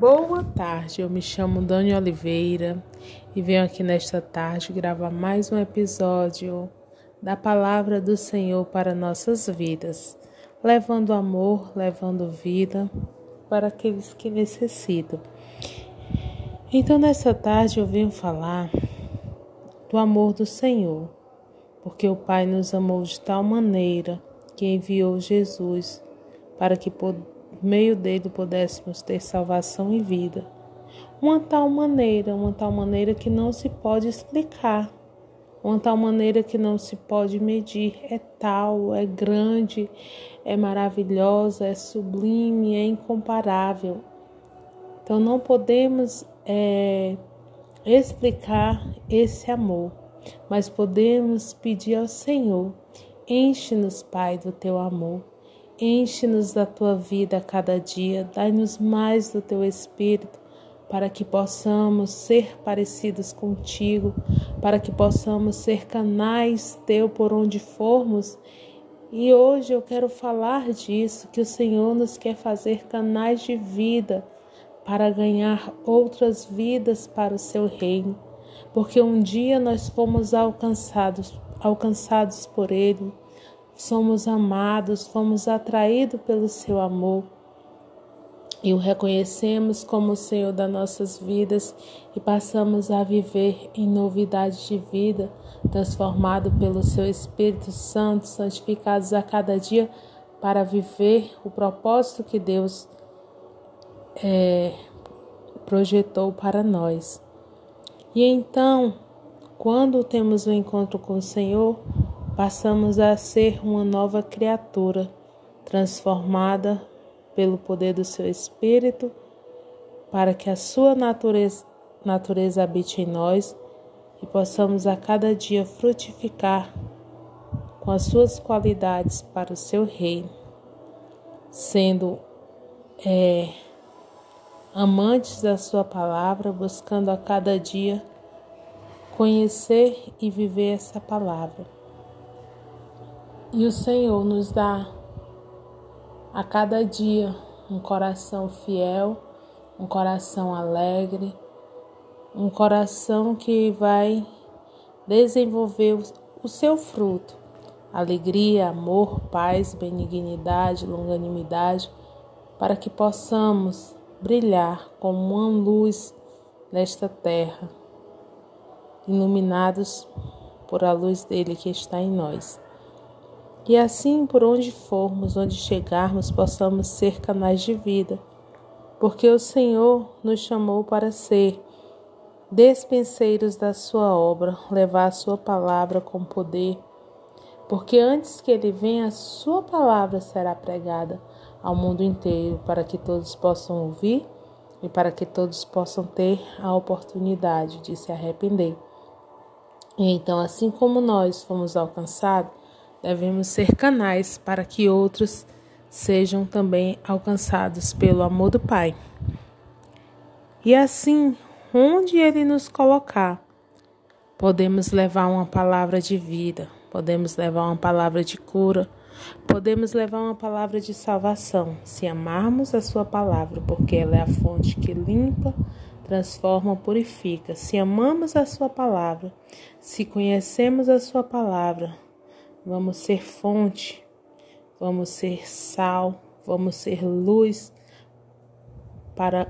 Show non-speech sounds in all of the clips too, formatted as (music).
Boa tarde, eu me chamo Dani Oliveira e venho aqui nesta tarde gravar mais um episódio da Palavra do Senhor para nossas vidas, levando amor, levando vida para aqueles que necessitam. Então, nessa tarde, eu venho falar do amor do Senhor, porque o Pai nos amou de tal maneira que enviou Jesus para que meio dele pudéssemos ter salvação e vida. Uma tal maneira, uma tal maneira que não se pode explicar, uma tal maneira que não se pode medir. É tal, é grande, é maravilhosa, é sublime, é incomparável. Então não podemos é, explicar esse amor, mas podemos pedir ao Senhor: enche-nos, Pai, do teu amor. Enche-nos da tua vida a cada dia, dai-nos mais do teu espírito, para que possamos ser parecidos contigo, para que possamos ser canais teu por onde formos. E hoje eu quero falar disso, que o Senhor nos quer fazer canais de vida para ganhar outras vidas para o seu reino, porque um dia nós fomos alcançados, alcançados por ele somos amados, fomos atraídos pelo seu amor e o reconhecemos como o Senhor das nossas vidas e passamos a viver em novidade de vida, transformado pelo seu Espírito Santo, santificados a cada dia para viver o propósito que Deus é, projetou para nós. E então, quando temos o um encontro com o Senhor, passamos a ser uma nova criatura, transformada pelo poder do seu Espírito, para que a sua natureza, natureza habite em nós e possamos a cada dia frutificar com as suas qualidades para o seu reino, sendo é, amantes da sua palavra, buscando a cada dia conhecer e viver essa palavra. E o Senhor nos dá a cada dia um coração fiel, um coração alegre, um coração que vai desenvolver o seu fruto: alegria, amor, paz, benignidade, longanimidade, para que possamos brilhar como uma luz nesta terra, iluminados por a luz dele que está em nós. E assim, por onde formos, onde chegarmos, possamos ser canais de vida, porque o Senhor nos chamou para ser despenseiros da Sua obra, levar a Sua palavra com poder, porque antes que Ele venha, a Sua palavra será pregada ao mundo inteiro, para que todos possam ouvir e para que todos possam ter a oportunidade de se arrepender. E então, assim como nós fomos alcançados, Devemos ser canais para que outros sejam também alcançados pelo amor do Pai. E assim, onde Ele nos colocar, podemos levar uma palavra de vida, podemos levar uma palavra de cura, podemos levar uma palavra de salvação, se amarmos a Sua palavra, porque ela é a fonte que limpa, transforma, purifica. Se amamos a Sua palavra, se conhecemos a Sua palavra, vamos ser fonte, vamos ser sal, vamos ser luz para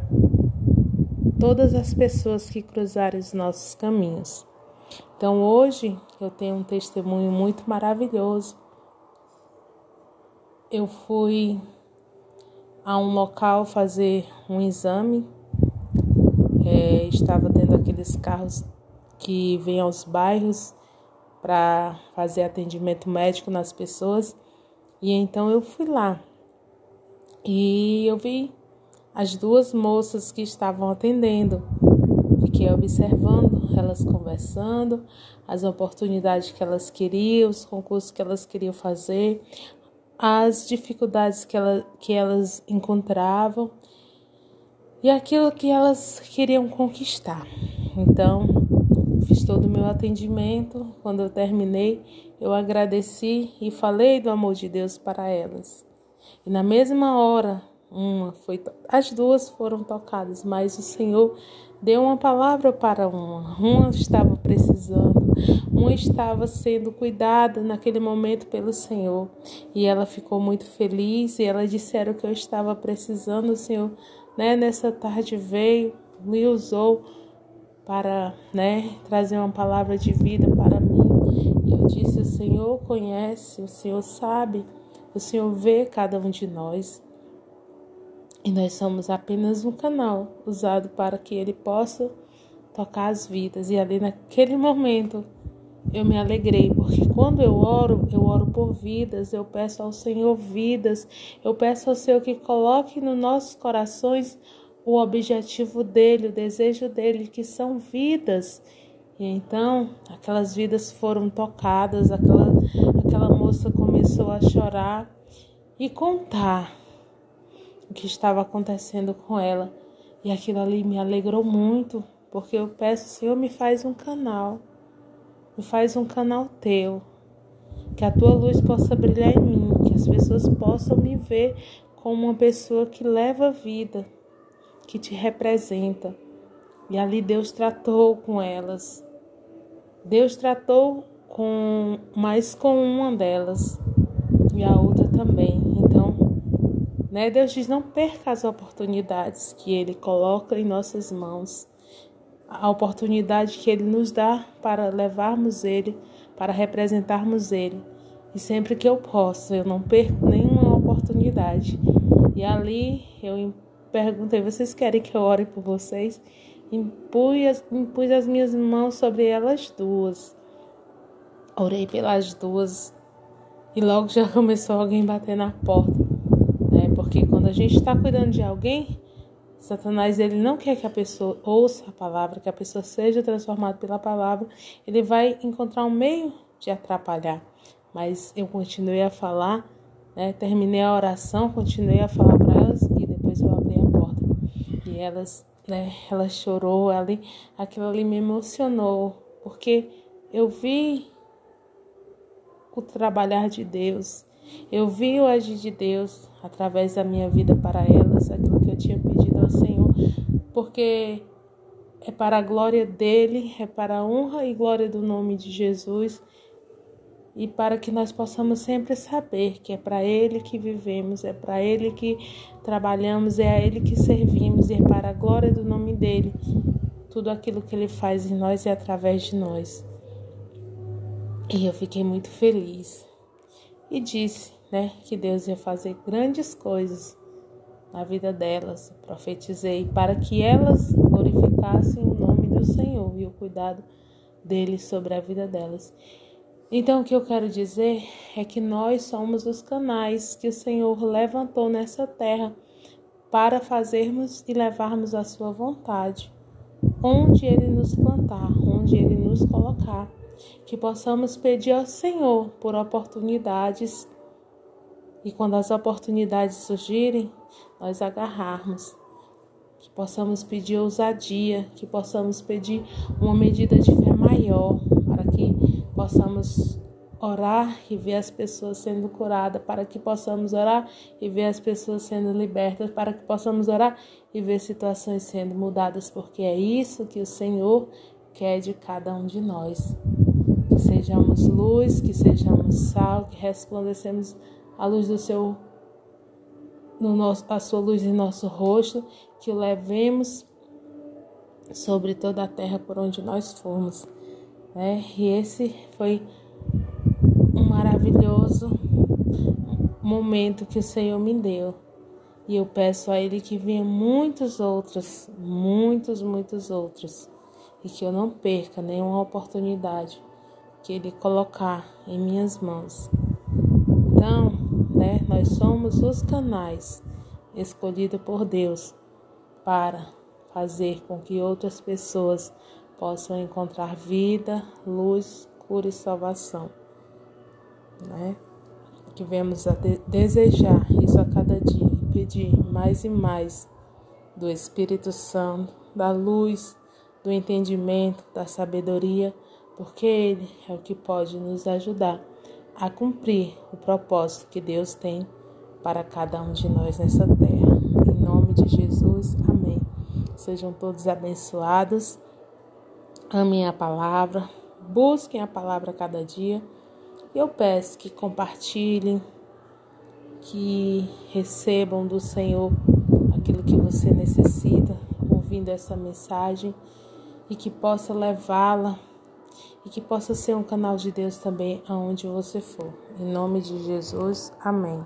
todas as pessoas que cruzarem os nossos caminhos. Então hoje eu tenho um testemunho muito maravilhoso. Eu fui a um local fazer um exame, é, estava tendo aqueles carros que vêm aos bairros para fazer atendimento médico nas pessoas. E então eu fui lá. E eu vi as duas moças que estavam atendendo. Fiquei observando elas conversando, as oportunidades que elas queriam, os concursos que elas queriam fazer, as dificuldades que, ela, que elas encontravam e aquilo que elas queriam conquistar. Então, fiz todo o meu atendimento. Quando eu terminei, eu agradeci e falei do amor de Deus para elas. E na mesma hora, uma foi as duas foram tocadas, mas o Senhor deu uma palavra para uma. Uma estava precisando, uma estava sendo cuidada naquele momento pelo Senhor. E ela ficou muito feliz e ela disseram que eu estava precisando, o Senhor, né, nessa tarde veio, me usou para, né, trazer uma palavra de vida para mim. E eu disse: "O Senhor conhece, o Senhor sabe, o Senhor vê cada um de nós." E nós somos apenas um canal usado para que ele possa tocar as vidas. E ali naquele momento eu me alegrei, porque quando eu oro, eu oro por vidas, eu peço ao Senhor vidas, eu peço ao Senhor que coloque nos nossos corações o objetivo dele, o desejo dele, que são vidas. E então aquelas vidas foram tocadas, aquela, aquela moça começou a chorar e contar o que estava acontecendo com ela. E aquilo ali me alegrou muito, porque eu peço, Senhor, me faz um canal, me faz um canal teu, que a tua luz possa brilhar em mim, que as pessoas possam me ver como uma pessoa que leva vida, que te representa. E ali Deus tratou com elas. Deus tratou com mais com uma delas e a outra também. Né? Deus diz: não perca as oportunidades que Ele coloca em nossas mãos, a oportunidade que Ele nos dá para levarmos Ele, para representarmos Ele. E sempre que eu posso, eu não perco nenhuma oportunidade. E ali eu perguntei: vocês querem que eu ore por vocês? Impus as, impus as minhas mãos sobre elas duas. Orei pelas duas. E logo já (laughs) começou alguém bater na porta. Porque quando a gente está cuidando de alguém, Satanás ele não quer que a pessoa ouça a palavra, que a pessoa seja transformada pela palavra. Ele vai encontrar um meio de atrapalhar. Mas eu continuei a falar, né? terminei a oração, continuei a falar para elas e depois eu abri a porta. E elas, né? Ela chorou ali, aquilo ali me emocionou, porque eu vi o trabalhar de Deus eu vi o agir de Deus através da minha vida para elas, aquilo que eu tinha pedido ao Senhor, porque é para a glória dele, é para a honra e glória do nome de Jesus e para que nós possamos sempre saber que é para Ele que vivemos, é para Ele que trabalhamos, é a Ele que servimos e é para a glória do nome dele. Tudo aquilo que Ele faz em nós é através de nós. E eu fiquei muito feliz e disse né, que Deus ia fazer grandes coisas na vida delas. Profetizei para que elas glorificassem o nome do Senhor e o cuidado dele sobre a vida delas. Então, o que eu quero dizer é que nós somos os canais que o Senhor levantou nessa terra para fazermos e levarmos a sua vontade, onde ele nos plantar, onde ele nos colocar que possamos pedir ao Senhor por oportunidades e quando as oportunidades surgirem, nós agarrarmos. Que possamos pedir ousadia, que possamos pedir uma medida de fé maior, para que possamos orar e ver as pessoas sendo curadas, para que possamos orar e ver as pessoas sendo libertas, para que possamos orar e ver situações sendo mudadas, porque é isso que o Senhor quer de cada um de nós sejamos luz, que sejamos sal, que resplandecemos a luz do seu no nosso, a sua luz em nosso rosto, que o levemos sobre toda a terra por onde nós formos. Né? E esse foi um maravilhoso momento que o Senhor me deu. E eu peço a Ele que venha muitos outros, muitos, muitos outros, e que eu não perca nenhuma oportunidade que Ele colocar em minhas mãos. Então, né, nós somos os canais escolhidos por Deus para fazer com que outras pessoas possam encontrar vida, luz, cura e salvação. Né? Que vemos a de desejar isso a cada dia, pedir mais e mais do Espírito Santo, da luz, do entendimento, da sabedoria porque Ele é o que pode nos ajudar a cumprir o propósito que Deus tem para cada um de nós nessa terra. nome de Jesus, amém. Sejam todos abençoados, amem a palavra, busquem a palavra cada dia. E eu peço que compartilhem, que recebam do Senhor aquilo que você necessita, ouvindo essa mensagem e que possa levá-la e que possa ser um canal de Deus também aonde você for. Em nome de Jesus, amém.